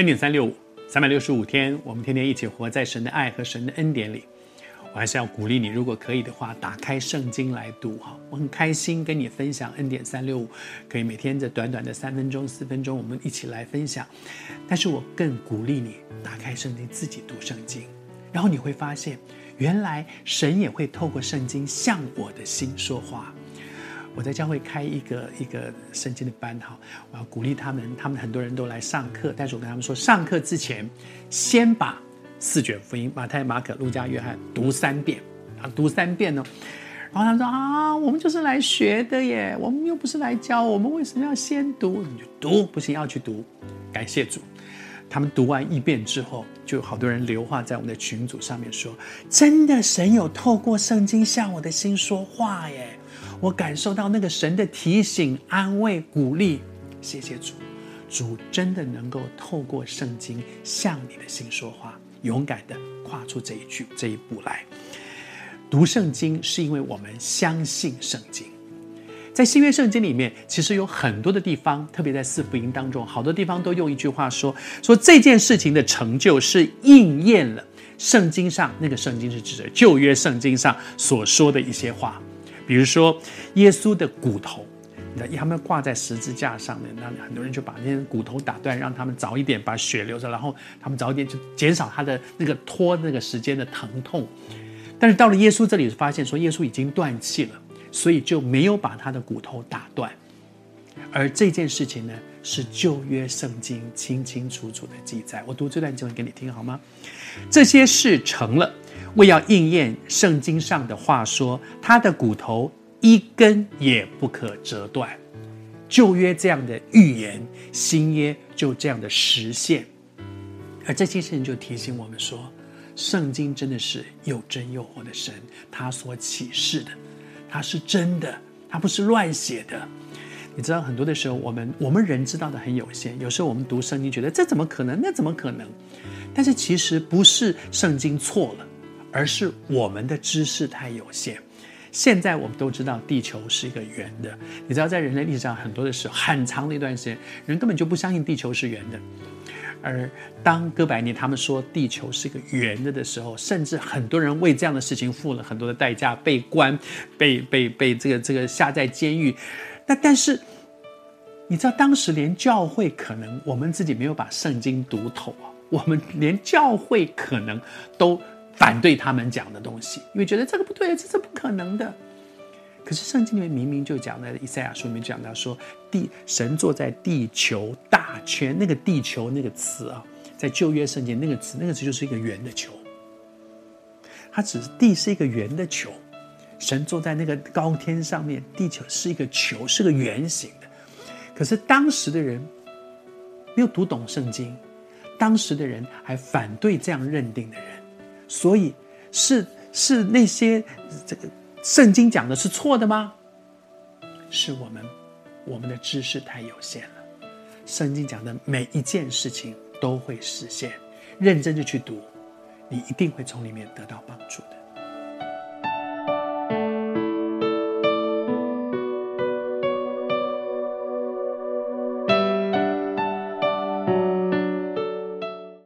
恩典三六五，三百六十五天，我们天天一起活在神的爱和神的恩典里。我还是要鼓励你，如果可以的话，打开圣经来读哈。我很开心跟你分享恩典三六五，可以每天这短短的三分钟、四分钟，我们一起来分享。但是我更鼓励你打开圣经，自己读圣经，然后你会发现，原来神也会透过圣经向我的心说话。我在教会开一个一个圣经的班哈，我要鼓励他们，他们很多人都来上课，但是我跟他们说，上课之前先把四卷福音马太、马可、路加、约翰读三遍啊，读三遍呢。然后他们说啊，我们就是来学的耶，我们又不是来教，我们为什么要先读？你就读，不行要去读。感谢主，他们读完一遍之后，就有好多人留话在我们的群组上面说，真的神有透过圣经向我的心说话耶。我感受到那个神的提醒、安慰、鼓励，谢谢主，主真的能够透过圣经向你的心说话，勇敢地跨出这一句这一步来。读圣经是因为我们相信圣经，在新约圣经里面，其实有很多的地方，特别在四福音当中，好多地方都用一句话说：说这件事情的成就是应验了圣经上那个圣经是指的旧约圣经上所说的一些话。比如说，耶稣的骨头，那他们挂在十字架上面，那很多人就把那些骨头打断，让他们早一点把血流着，然后他们早一点就减少他的那个拖那个时间的疼痛。但是到了耶稣这里，发现说耶稣已经断气了，所以就没有把他的骨头打断。而这件事情呢，是旧约圣经清清楚楚的记载。我读这段经文给你听好吗？这些事成了。为要应验圣经上的话说，他的骨头一根也不可折断。旧约这样的预言，新约就这样的实现。而这些事情就提醒我们说，圣经真的是又真又活的神，他所启示的，他是真的，他不是乱写的。你知道，很多的时候，我们我们人知道的很有限。有时候我们读圣经，觉得这怎么可能？那怎么可能？但是其实不是圣经错了。而是我们的知识太有限。现在我们都知道地球是一个圆的，你知道，在人类历史上很多的时候，很长的一段时间，人根本就不相信地球是圆的。而当哥白尼他们说地球是一个圆的的时候，甚至很多人为这样的事情付了很多的代价，被关，被被被这个这个下在监狱。那但是，你知道，当时连教会可能我们自己没有把圣经读透啊，我们连教会可能都。反对他们讲的东西，因为觉得这个不对，这是不可能的。可是圣经里面明明就讲在以赛亚书里面讲到说，地神坐在地球大圈，那个地球那个词啊，在旧约圣经那个词，那个词就是一个圆的球。它只是地是一个圆的球，神坐在那个高天上面，地球是一个球，是个圆形的。可是当时的人没有读懂圣经，当时的人还反对这样认定的人。所以是是那些这个圣经讲的是错的吗？是我们我们的知识太有限了。圣经讲的每一件事情都会实现，认真的去读，你一定会从里面得到帮助的。